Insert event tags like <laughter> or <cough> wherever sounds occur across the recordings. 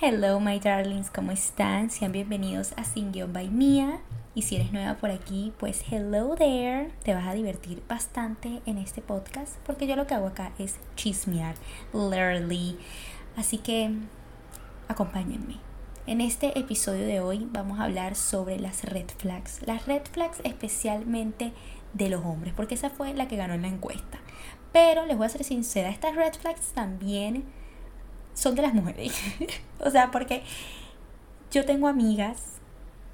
Hello my darlings, ¿cómo están? Sean bienvenidos a Sin Guión by Mia. Y si eres nueva por aquí, pues hello there. Te vas a divertir bastante en este podcast porque yo lo que hago acá es chismear, literally. Así que acompáñenme. En este episodio de hoy vamos a hablar sobre las red flags. Las red flags especialmente de los hombres, porque esa fue la que ganó en la encuesta. Pero les voy a ser sincera, estas red flags también son de las mujeres. <laughs> o sea, porque yo tengo amigas,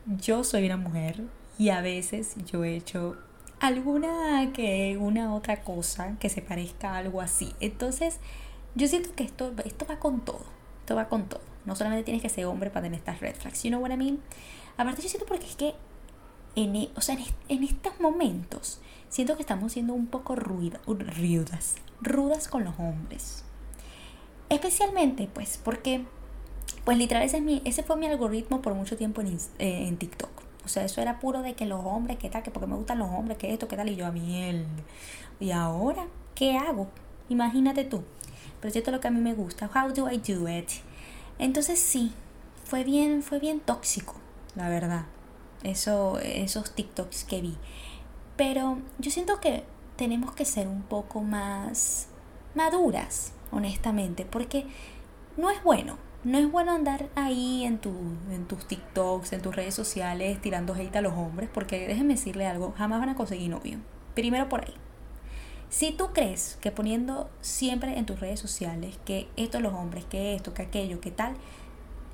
yo soy una mujer y a veces yo he hecho alguna que una otra cosa que se parezca a algo así. Entonces, yo siento que esto, esto va con todo. Esto va con todo. No solamente tienes que ser hombre para tener estas red flags. You know what I mean? Aparte, yo siento porque es que en, e, o sea, en, estos momentos siento que estamos siendo un poco ruidas, rudas con los hombres. Especialmente, pues, porque, pues literal, ese, es mi, ese fue mi algoritmo por mucho tiempo en, eh, en TikTok. O sea, eso era puro de que los hombres, que tal, que porque me gustan los hombres, que esto, que tal, y yo a mí él. Y ahora, ¿qué hago? Imagínate tú. Pero esto es lo que a mí me gusta. How do I do it? Entonces sí, fue bien, fue bien tóxico, la verdad. Eso, esos TikToks que vi. Pero yo siento que tenemos que ser un poco más maduras honestamente, porque no es bueno. No es bueno andar ahí en, tu, en tus TikToks, en tus redes sociales, tirando hate a los hombres, porque déjenme decirle algo, jamás van a conseguir novio. Primero por ahí. Si tú crees que poniendo siempre en tus redes sociales que esto los hombres, que esto, que aquello, que tal,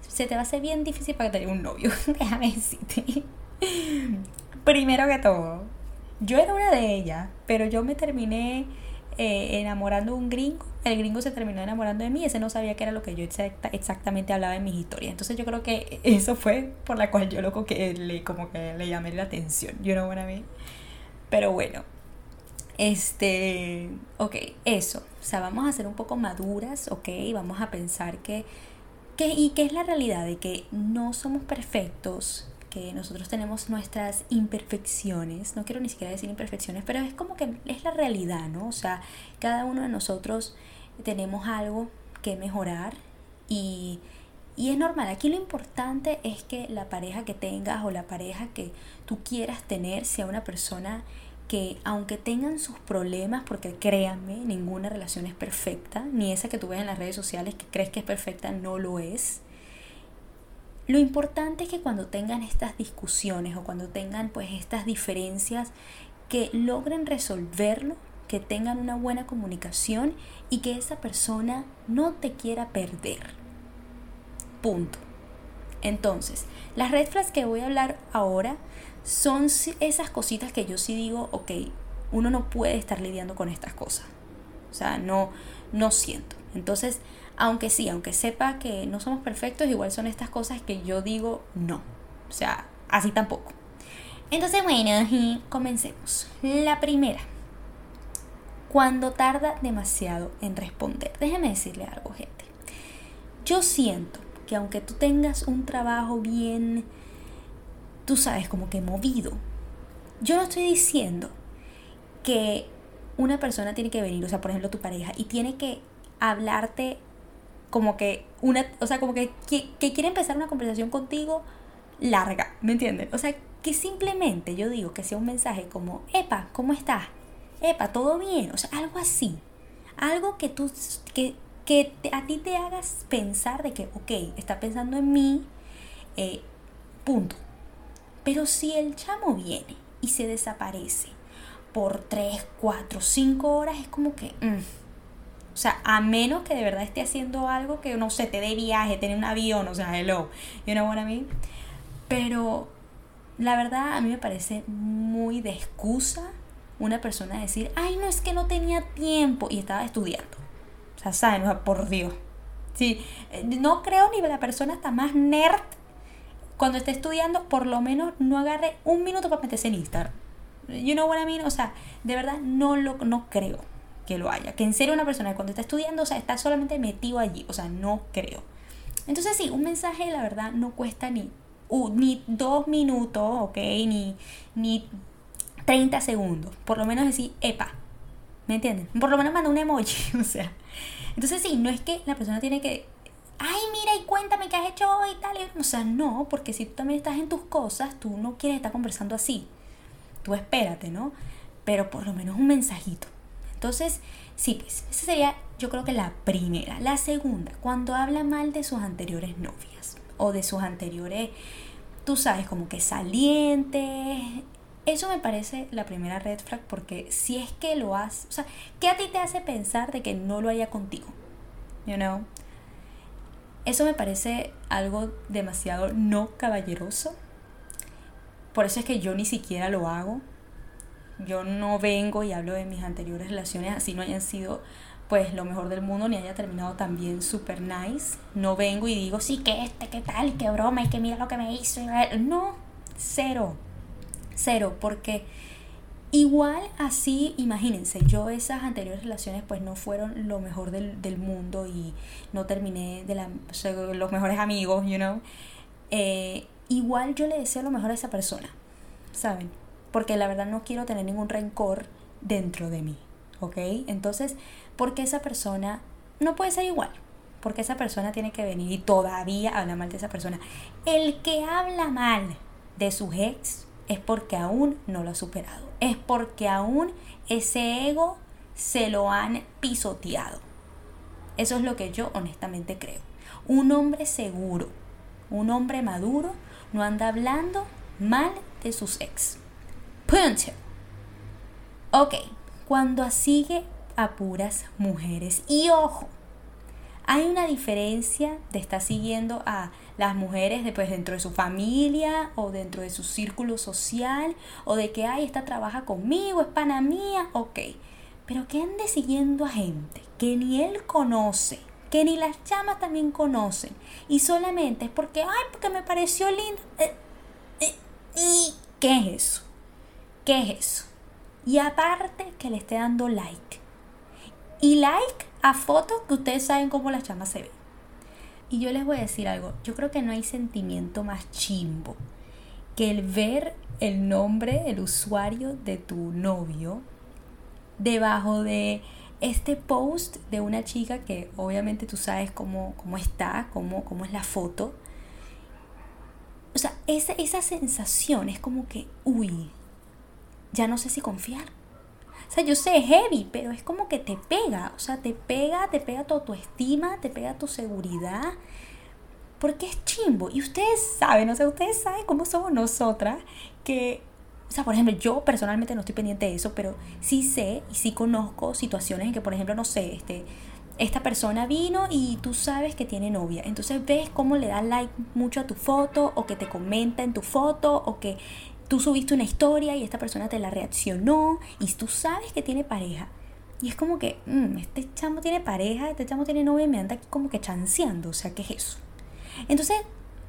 se te va a hacer bien difícil para tener un novio, <laughs> déjame decirte. Primero que todo, yo era una de ellas, pero yo me terminé eh, enamorando a un gringo, el gringo se terminó enamorando de mí, ese no sabía que era lo que yo exactamente hablaba en mis historias. Entonces yo creo que <laughs> eso fue por la cual yo loco que le, como que le llamé la atención, you know what I? Pero bueno, este, ok, eso, o sea, vamos a ser un poco maduras, ok, vamos a pensar que, que y que es la realidad de que no somos perfectos, que nosotros tenemos nuestras imperfecciones, no quiero ni siquiera decir imperfecciones, pero es como que es la realidad, ¿no? O sea, cada uno de nosotros tenemos algo que mejorar y, y es normal. Aquí lo importante es que la pareja que tengas o la pareja que tú quieras tener sea una persona que aunque tengan sus problemas, porque créanme, ninguna relación es perfecta, ni esa que tú ves en las redes sociales que crees que es perfecta no lo es lo importante es que cuando tengan estas discusiones o cuando tengan pues estas diferencias, que logren resolverlo, que tengan una buena comunicación y que esa persona no te quiera perder. Punto. Entonces, las red flags que voy a hablar ahora son esas cositas que yo sí digo, ok, uno no puede estar lidiando con estas cosas. O sea, no, no siento. Entonces, aunque sí, aunque sepa que no somos perfectos, igual son estas cosas que yo digo no. O sea, así tampoco. Entonces, bueno, comencemos. La primera, cuando tarda demasiado en responder. Déjeme decirle algo, gente. Yo siento que aunque tú tengas un trabajo bien, tú sabes, como que movido, yo no estoy diciendo que una persona tiene que venir, o sea, por ejemplo, tu pareja, y tiene que hablarte como que una, o sea, como que, que, quiere empezar una conversación contigo larga, ¿me entienden? O sea, que simplemente yo digo que sea un mensaje como, epa, ¿cómo estás? Epa, ¿todo bien? O sea, algo así. Algo que tú, que, que a ti te hagas pensar de que, ok, está pensando en mí, eh, punto. Pero si el chamo viene y se desaparece por 3, 4, 5 horas, es como que... Mm, o sea, a menos que de verdad esté haciendo algo que, no sé, te dé viaje, tener un avión, o sea, hello, you know what I mean? Pero la verdad a mí me parece muy de excusa una persona decir, ay, no es que no tenía tiempo y estaba estudiando. O sea, ¿saben? por Dios. Sí, no creo ni la persona está más nerd cuando esté estudiando, por lo menos no agarre un minuto para meterse en Instagram. You know what I mean? O sea, de verdad no lo no creo que lo haya. Que en serio una persona cuando está estudiando, o sea, está solamente metido allí. O sea, no creo. Entonces sí, un mensaje la verdad no cuesta ni, ni dos minutos, ok, ni, ni 30 segundos. Por lo menos decir, epa. ¿Me entienden? Por lo menos manda un emoji, <laughs> o sea. Entonces sí, no es que la persona tiene que, ay, mira y cuéntame qué has y tal. O sea, no, porque si tú también estás en tus cosas, tú no quieres estar conversando así. Tú espérate, ¿no? Pero por lo menos un mensajito. Entonces, sí, pues, esa sería yo creo que la primera. La segunda, cuando habla mal de sus anteriores novias o de sus anteriores, tú sabes, como que salientes. Eso me parece la primera red flag porque si es que lo hace, o sea, ¿qué a ti te hace pensar de que no lo haría contigo? You know? Eso me parece algo demasiado no caballeroso. Por eso es que yo ni siquiera lo hago. Yo no vengo y hablo de mis anteriores relaciones así no hayan sido pues lo mejor del mundo ni haya terminado también super nice. No vengo y digo, sí, que este, qué tal, qué broma, y que mira lo que me hizo. No, cero, cero, porque igual así, imagínense, yo esas anteriores relaciones pues no fueron lo mejor del, del mundo y no terminé de la, los mejores amigos, you know. Eh, igual yo le deseo lo mejor a esa persona, ¿saben? Porque la verdad no quiero tener ningún rencor dentro de mí, ¿ok? Entonces, porque esa persona no puede ser igual. Porque esa persona tiene que venir y todavía habla mal de esa persona. El que habla mal de sus ex es porque aún no lo ha superado. Es porque aún ese ego se lo han pisoteado. Eso es lo que yo honestamente creo. Un hombre seguro, un hombre maduro, no anda hablando mal de sus ex. Ok, cuando sigue a puras mujeres. Y ojo, hay una diferencia de estar siguiendo a las mujeres después dentro de su familia o dentro de su círculo social o de que, ay, esta trabaja conmigo, es pana mía, ok. Pero que ande siguiendo a gente que ni él conoce, que ni las llamas también conocen y solamente es porque, ay, porque me pareció lindo. Eh, eh, ¿Y qué es eso? ¿Qué es eso? Y aparte que le esté dando like y like a fotos que ustedes saben cómo las chamas se ven. Y yo les voy a decir algo, yo creo que no hay sentimiento más chimbo que el ver el nombre, el usuario de tu novio debajo de este post de una chica que obviamente tú sabes cómo, cómo está, cómo, cómo es la foto. O sea, esa, esa sensación es como que, uy, ya no sé si confiar o sea, yo sé, heavy, pero es como que te pega. O sea, te pega, te pega tu autoestima, te pega tu seguridad. Porque es chimbo. Y ustedes saben, o sea, ustedes saben cómo somos nosotras. Que, o sea, por ejemplo, yo personalmente no estoy pendiente de eso, pero sí sé y sí conozco situaciones en que, por ejemplo, no sé, este, esta persona vino y tú sabes que tiene novia. Entonces ves cómo le da like mucho a tu foto o que te comenta en tu foto o que tú subiste una historia y esta persona te la reaccionó y tú sabes que tiene pareja. Y es como que, mm, este chamo tiene pareja, este chamo tiene novia y me anda como que chanceando. O sea, ¿qué es eso? Entonces,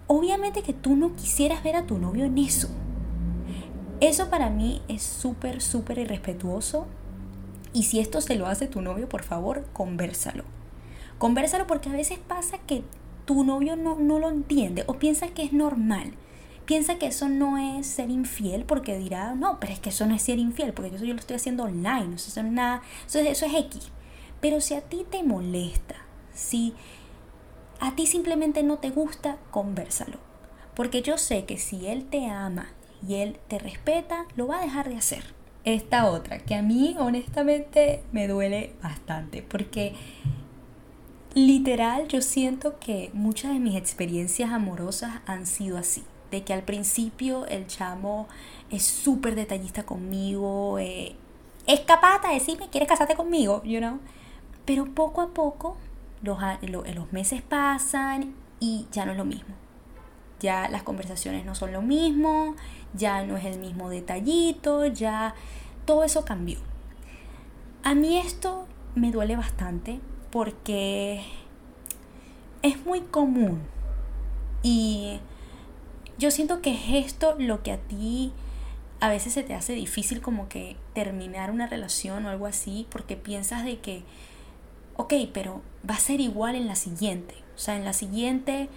obviamente que tú no quisieras ver a tu novio en eso. Eso para mí es súper, súper irrespetuoso. Y si esto se lo hace tu novio, por favor, conversalo. Conversalo porque a veces pasa que tu novio no, no lo entiende o piensa que es normal piensa que eso no es ser infiel porque dirá, no, pero es que eso no es ser infiel porque eso yo lo estoy haciendo online, eso, es nada, eso, eso es X. Pero si a ti te molesta, si a ti simplemente no te gusta, conversalo. Porque yo sé que si él te ama y él te respeta, lo va a dejar de hacer. Esta otra, que a mí honestamente me duele bastante, porque literal yo siento que muchas de mis experiencias amorosas han sido así de que al principio el chamo es súper detallista conmigo, eh, es capaz de decirme, ¿quieres casarte conmigo? You know? Pero poco a poco los, los meses pasan y ya no es lo mismo. Ya las conversaciones no son lo mismo, ya no es el mismo detallito, ya todo eso cambió. A mí esto me duele bastante porque es muy común y yo siento que es esto lo que a ti a veces se te hace difícil como que terminar una relación o algo así porque piensas de que, ok, pero va a ser igual en la siguiente. O sea, en la siguiente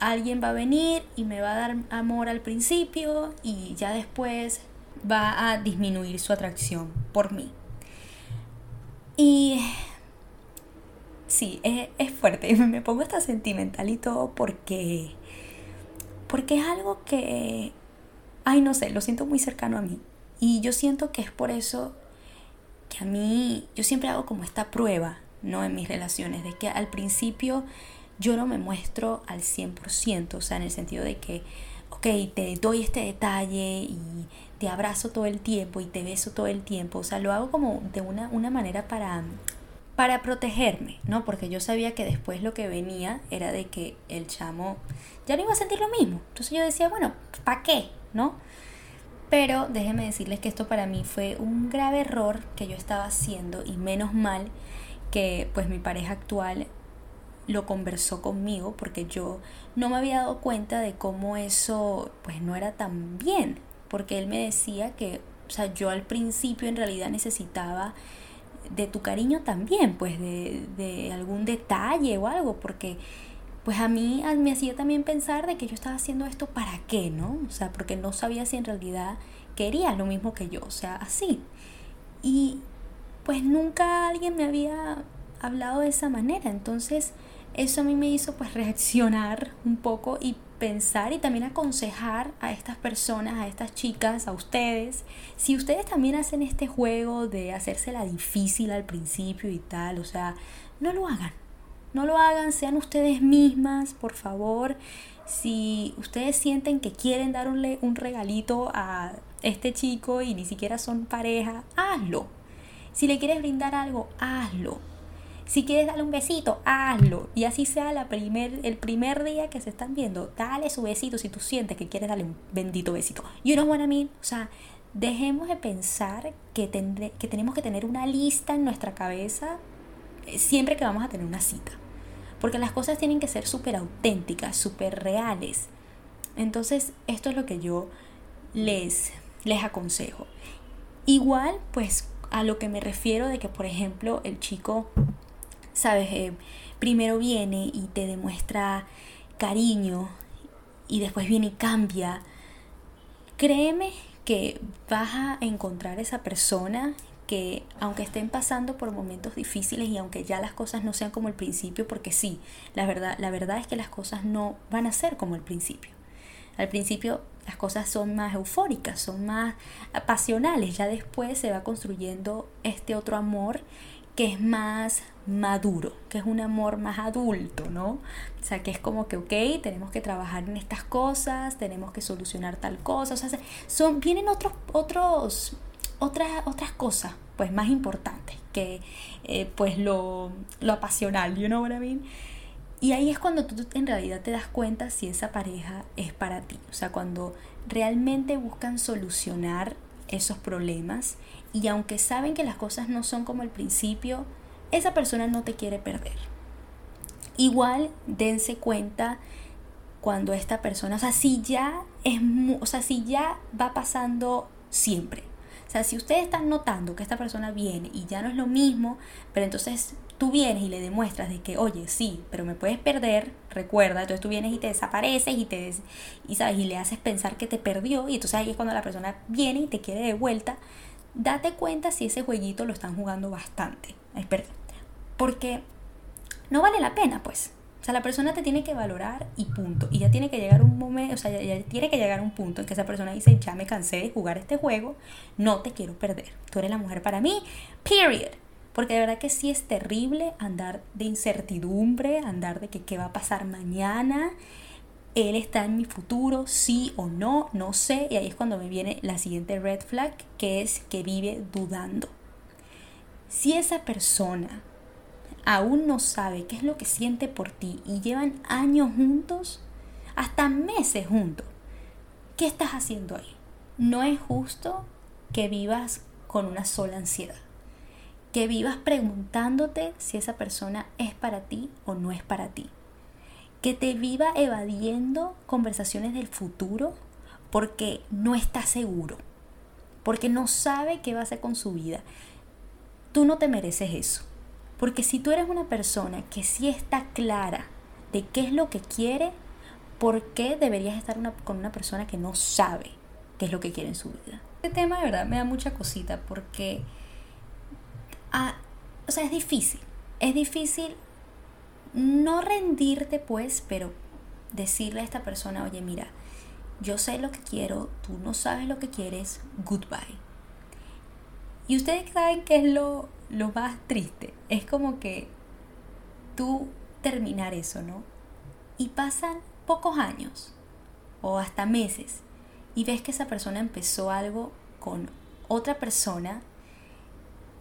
alguien va a venir y me va a dar amor al principio y ya después va a disminuir su atracción por mí. Y sí, es, es fuerte. <laughs> Me pongo hasta sentimental y todo porque porque es algo que, ay, no sé, lo siento muy cercano a mí. Y yo siento que es por eso que a mí, yo siempre hago como esta prueba, ¿no? En mis relaciones, de que al principio yo no me muestro al 100%, o sea, en el sentido de que, ok, te doy este detalle y te abrazo todo el tiempo y te beso todo el tiempo, o sea, lo hago como de una, una manera para, para protegerme, ¿no? Porque yo sabía que después lo que venía era de que el chamo ya no iba a sentir lo mismo. Entonces yo decía, bueno, ¿para qué? ¿No? Pero déjenme decirles que esto para mí fue un grave error que yo estaba haciendo y menos mal que pues mi pareja actual lo conversó conmigo porque yo no me había dado cuenta de cómo eso pues no era tan bien porque él me decía que o sea yo al principio en realidad necesitaba de tu cariño también pues de, de algún detalle o algo porque pues a mí me hacía también pensar de que yo estaba haciendo esto para qué, ¿no? O sea, porque no sabía si en realidad quería lo mismo que yo, o sea, así. Y pues nunca alguien me había hablado de esa manera, entonces eso a mí me hizo pues reaccionar un poco y pensar y también aconsejar a estas personas, a estas chicas, a ustedes, si ustedes también hacen este juego de hacérsela difícil al principio y tal, o sea, no lo hagan, no lo hagan, sean ustedes mismas, por favor. Si ustedes sienten que quieren dar un, un regalito a este chico y ni siquiera son pareja, hazlo. Si le quieres brindar algo, hazlo si quieres darle un besito, hazlo. Y así sea la primer, el primer día que se están viendo, dale su besito si tú sientes que quieres darle un bendito besito. Y uno bueno a mí, o sea, dejemos de pensar que, que tenemos que tener una lista en nuestra cabeza eh, siempre que vamos a tener una cita. Porque las cosas tienen que ser súper auténticas, súper reales. Entonces, esto es lo que yo les, les aconsejo. Igual, pues a lo que me refiero de que, por ejemplo, el chico sabes, eh, primero viene y te demuestra cariño y después viene y cambia, créeme que vas a encontrar esa persona que aunque estén pasando por momentos difíciles y aunque ya las cosas no sean como el principio, porque sí, la verdad, la verdad es que las cosas no van a ser como el principio. Al principio las cosas son más eufóricas, son más pasionales, ya después se va construyendo este otro amor que es más maduro, que es un amor más adulto, ¿no? O sea, que es como que, ok, tenemos que trabajar en estas cosas, tenemos que solucionar tal cosa, o sea, son, vienen otros, otros, otras, otras cosas, pues más importantes que, eh, pues, lo, lo apasional, you know what I mean? Y ahí es cuando tú en realidad te das cuenta si esa pareja es para ti, o sea, cuando realmente buscan solucionar esos problemas y aunque saben que las cosas no son como al principio, esa persona no te quiere perder. Igual dense cuenta cuando esta persona, o sea, si ya es, o sea, si ya va pasando siempre. O sea, si ustedes están notando que esta persona viene y ya no es lo mismo, pero entonces tú vienes y le demuestras de que, oye, sí, pero me puedes perder, recuerda, entonces tú vienes y te desapareces y te y sabes y le haces pensar que te perdió y entonces ahí es cuando la persona viene y te quiere de vuelta, date cuenta si ese jueguito lo están jugando bastante. Porque no vale la pena, pues. O sea, la persona te tiene que valorar y punto. Y ya tiene que llegar un momento, o sea, ya, tiene que llegar un punto en que esa persona dice, ya me cansé de jugar este juego, no te quiero perder. Tú eres la mujer para mí, period. Porque de verdad que sí es terrible andar de incertidumbre, andar de que qué va a pasar mañana. Él está en mi futuro, sí o no, no sé. Y ahí es cuando me viene la siguiente red flag, que es que vive dudando. Si esa persona aún no sabe qué es lo que siente por ti y llevan años juntos, hasta meses juntos, ¿qué estás haciendo ahí? No es justo que vivas con una sola ansiedad, que vivas preguntándote si esa persona es para ti o no es para ti, que te viva evadiendo conversaciones del futuro porque no está seguro, porque no sabe qué va a hacer con su vida. Tú no te mereces eso. Porque si tú eres una persona que sí está clara de qué es lo que quiere, ¿por qué deberías estar con una persona que no sabe qué es lo que quiere en su vida? Este tema de verdad me da mucha cosita porque, ah, o sea, es difícil. Es difícil no rendirte pues, pero decirle a esta persona, oye, mira, yo sé lo que quiero, tú no sabes lo que quieres, goodbye. Y ustedes saben que es lo, lo más triste. Es como que tú terminar eso, ¿no? Y pasan pocos años o hasta meses y ves que esa persona empezó algo con otra persona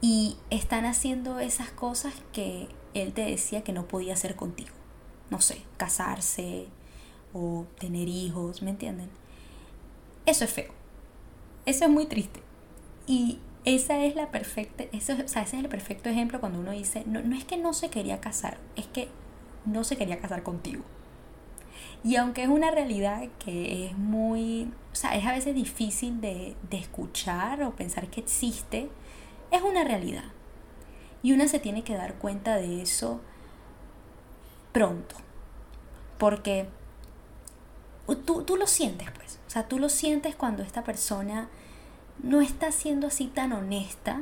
y están haciendo esas cosas que él te decía que no podía hacer contigo. No sé, casarse o tener hijos, ¿me entienden? Eso es feo. Eso es muy triste. Y esa es la perfecta, eso, o sea, ese es el perfecto ejemplo cuando uno dice, no, no es que no se quería casar, es que no se quería casar contigo. Y aunque es una realidad que es muy, o sea, es a veces difícil de, de escuchar o pensar que existe, es una realidad. Y una se tiene que dar cuenta de eso pronto. Porque tú, tú lo sientes, pues. O sea, tú lo sientes cuando esta persona no está siendo así tan honesta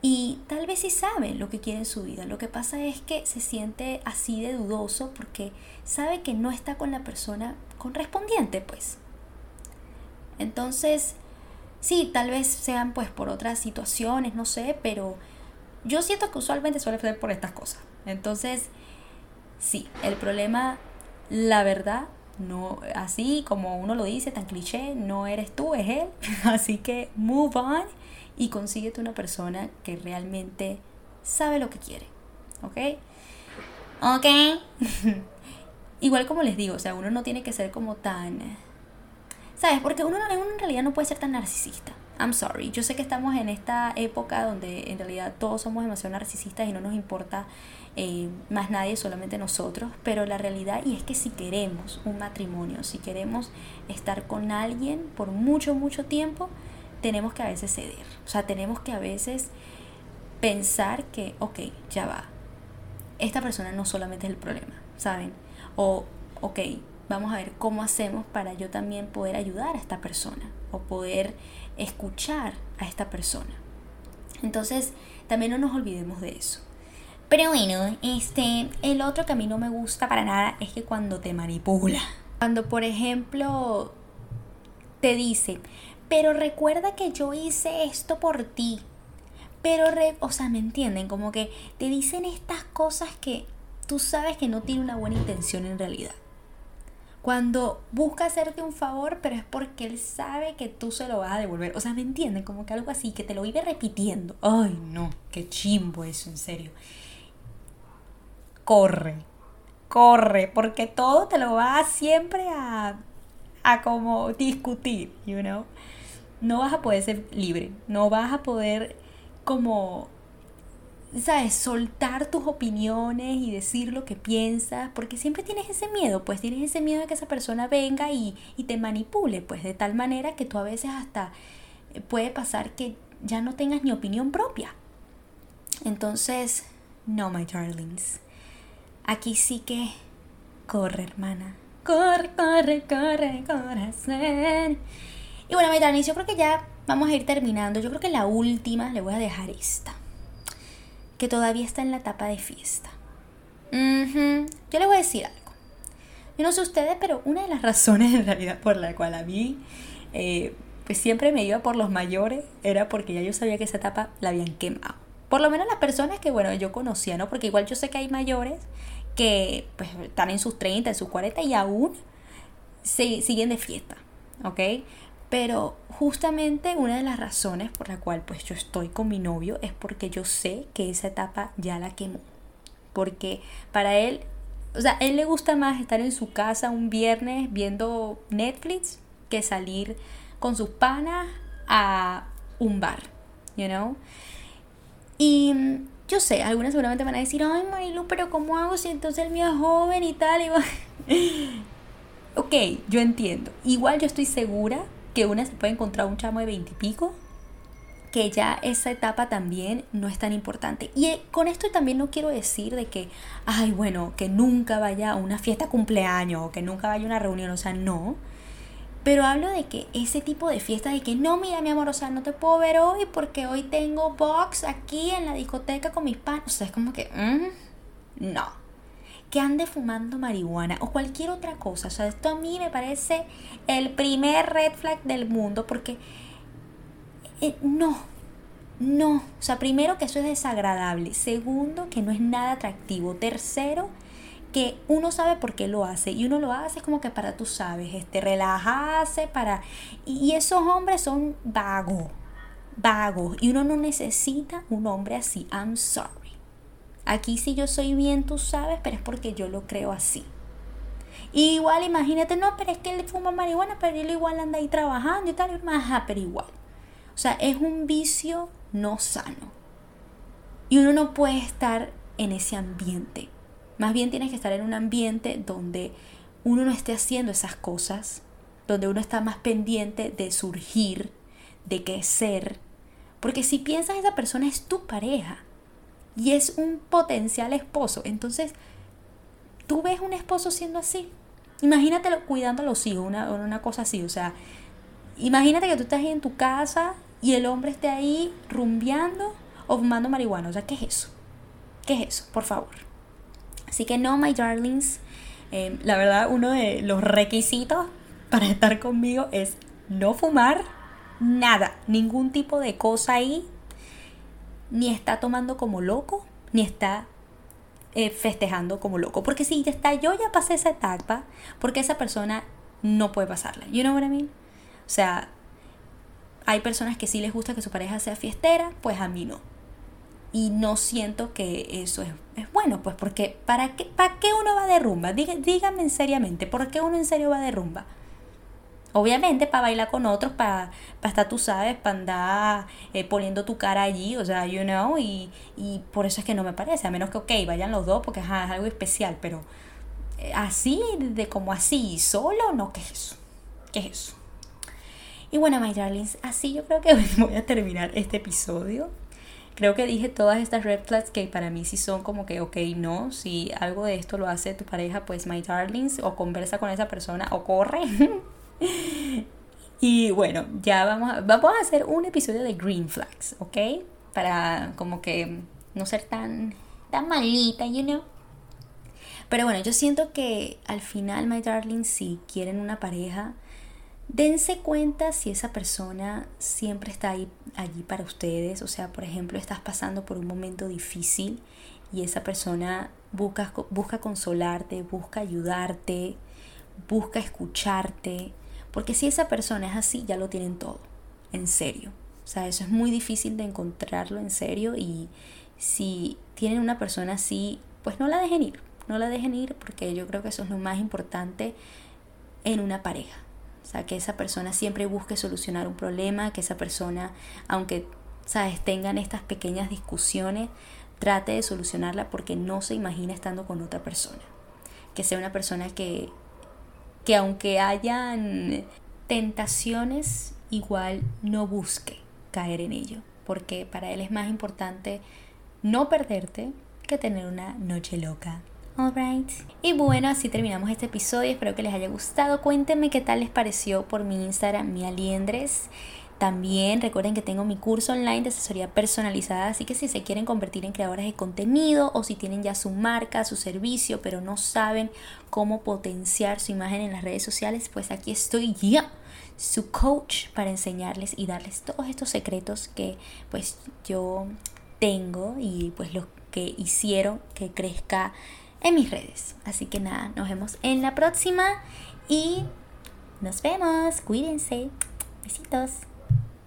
y tal vez sí sabe lo que quiere en su vida. Lo que pasa es que se siente así de dudoso porque sabe que no está con la persona correspondiente, pues. Entonces, sí, tal vez sean pues por otras situaciones, no sé, pero yo siento que usualmente suele ser por estas cosas. Entonces, sí, el problema, la verdad, no así como uno lo dice tan cliché, no eres tú, es él. <laughs> Así que move on y consíguete una persona que realmente sabe lo que quiere. ¿Ok? Ok. <laughs> Igual como les digo, o sea, uno no tiene que ser como tan... ¿Sabes? Porque uno, uno en realidad no puede ser tan narcisista. I'm sorry. Yo sé que estamos en esta época donde en realidad todos somos demasiado narcisistas y no nos importa eh, más nadie, solamente nosotros. Pero la realidad y es que si queremos un matrimonio, si queremos estar con alguien por mucho, mucho tiempo, tenemos que a veces ceder. O sea, tenemos que a veces pensar que, ok, ya va. Esta persona no solamente es el problema, ¿saben? O, ok, vamos a ver cómo hacemos para yo también poder ayudar a esta persona o poder escuchar a esta persona. Entonces, también no nos olvidemos de eso. Pero bueno, este, el otro que a mí no me gusta para nada es que cuando te manipula. Cuando, por ejemplo, te dice, pero recuerda que yo hice esto por ti. Pero, o sea, ¿me entienden? Como que te dicen estas cosas que tú sabes que no tiene una buena intención en realidad. Cuando busca hacerte un favor, pero es porque él sabe que tú se lo vas a devolver. O sea, ¿me entienden? Como que algo así, que te lo vive repitiendo. Ay, no, qué chimbo eso, en serio. Corre, corre, porque todo te lo va siempre a, a como discutir, you know no vas a poder ser libre, no vas a poder como, ¿sabes? Soltar tus opiniones y decir lo que piensas, porque siempre tienes ese miedo, pues tienes ese miedo de que esa persona venga y, y te manipule, pues de tal manera que tú a veces hasta eh, puede pasar que ya no tengas ni opinión propia. Entonces, no, my darlings. Aquí sí que corre, hermana. Corre, corre, corre, corazón. Y bueno, Maitanis, yo creo que ya vamos a ir terminando. Yo creo que la última le voy a dejar esta. Que todavía está en la etapa de fiesta. Yo le voy a decir algo. Yo no sé ustedes, pero una de las <laughs> razones en realidad por la cual a mí eh, pues siempre me iba por los mayores era porque ya yo sabía que esa etapa la habían quemado. Por lo menos las personas que, bueno, yo conocía, ¿no? Porque igual yo sé que hay mayores que pues están en sus 30, en sus 40 y aún se, siguen de fiesta, ¿ok? Pero justamente una de las razones por la cual pues yo estoy con mi novio es porque yo sé que esa etapa ya la quemó. Porque para él, o sea, a él le gusta más estar en su casa un viernes viendo Netflix que salir con sus panas a un bar, you know? Y yo sé, algunas seguramente van a decir, ay Marilu, pero ¿cómo hago si entonces el mío es joven y tal? <laughs> Ok, yo entiendo. Igual yo estoy segura que una se puede encontrar un chamo de veintipico, que ya esa etapa también no es tan importante. Y eh, con esto también no quiero decir de que, ay, bueno, que nunca vaya a una fiesta cumpleaños o que nunca vaya a una reunión, o sea, no. Pero hablo de que ese tipo de fiesta de que no, mira mi amor, o sea, no te puedo ver hoy porque hoy tengo box aquí en la discoteca con mis panos. O sea, es como que, mm, no. Que ande fumando marihuana o cualquier otra cosa. O sea, esto a mí me parece el primer red flag del mundo porque eh, no, no. O sea, primero que eso es desagradable. Segundo, que no es nada atractivo. Tercero, que uno sabe por qué lo hace y uno lo hace como que para tú sabes, este, relajarse, para... Y esos hombres son vagos, vagos y uno no necesita un hombre así. I'm sorry. Aquí si yo soy bien, tú sabes, pero es porque yo lo creo así. igual, imagínate, no, pero es que él fuma marihuana, pero él igual anda ahí trabajando y tal, más, pero igual. O sea, es un vicio no sano. Y uno no puede estar en ese ambiente. Más bien tienes que estar en un ambiente donde uno no esté haciendo esas cosas, donde uno está más pendiente de surgir, de crecer. Porque si piensas esa persona es tu pareja, y es un potencial esposo. Entonces, tú ves un esposo siendo así. Imagínatelo cuidando a los hijos, una, una cosa así. O sea, imagínate que tú estás en tu casa y el hombre esté ahí rumbeando o fumando marihuana. O sea, ¿qué es eso? ¿Qué es eso? Por favor. Así que no, my darlings. Eh, la verdad, uno de los requisitos para estar conmigo es no fumar nada, ningún tipo de cosa ahí ni está tomando como loco, ni está eh, festejando como loco. Porque si ya está, yo ya pasé esa etapa, porque esa persona no puede pasarla. You know what I mean? O sea, hay personas que sí les gusta que su pareja sea fiestera, pues a mí no. Y no siento que eso es, es bueno, pues porque ¿para qué, ¿para qué uno va de rumba? díganme seriamente, ¿por qué uno en serio va de rumba? Obviamente para bailar con otros, para, para estar, tú sabes, para andar eh, poniendo tu cara allí, o sea, you know, y, y, por eso es que no me parece, a menos que, ok, vayan los dos porque es algo especial, pero eh, así, de como así, solo, no, ¿qué es eso? ¿Qué es eso? Y bueno, my darlings, así yo creo que <laughs> voy a terminar este episodio. Creo que dije todas estas red flags que para mí sí son como que, ok, no, si algo de esto lo hace tu pareja, pues my darlings, o conversa con esa persona o corre. <laughs> <laughs> y bueno, ya vamos a, vamos a hacer un episodio de Green Flags, ¿ok? Para como que no ser tan, tan malita, you know. Pero bueno, yo siento que al final, my darling, si quieren una pareja, dense cuenta si esa persona siempre está ahí, allí para ustedes. O sea, por ejemplo, estás pasando por un momento difícil y esa persona busca, busca consolarte, busca ayudarte, busca escucharte. Porque si esa persona es así, ya lo tienen todo, en serio. O sea, eso es muy difícil de encontrarlo en serio y si tienen una persona así, pues no la dejen ir, no la dejen ir porque yo creo que eso es lo más importante en una pareja. O sea, que esa persona siempre busque solucionar un problema, que esa persona, aunque, sabes, tengan estas pequeñas discusiones, trate de solucionarla porque no se imagina estando con otra persona. Que sea una persona que que aunque hayan tentaciones, igual no busque caer en ello, porque para él es más importante no perderte que tener una noche loca. Alright. Y bueno, así terminamos este episodio. Espero que les haya gustado. Cuéntenme qué tal les pareció por mi Instagram, mi aliendres. También recuerden que tengo mi curso online de asesoría personalizada, así que si se quieren convertir en creadores de contenido o si tienen ya su marca, su servicio, pero no saben cómo potenciar su imagen en las redes sociales, pues aquí estoy ya, su coach para enseñarles y darles todos estos secretos que pues yo tengo y pues los que hicieron que crezca en mis redes. Así que nada, nos vemos en la próxima y nos vemos. Cuídense. Besitos.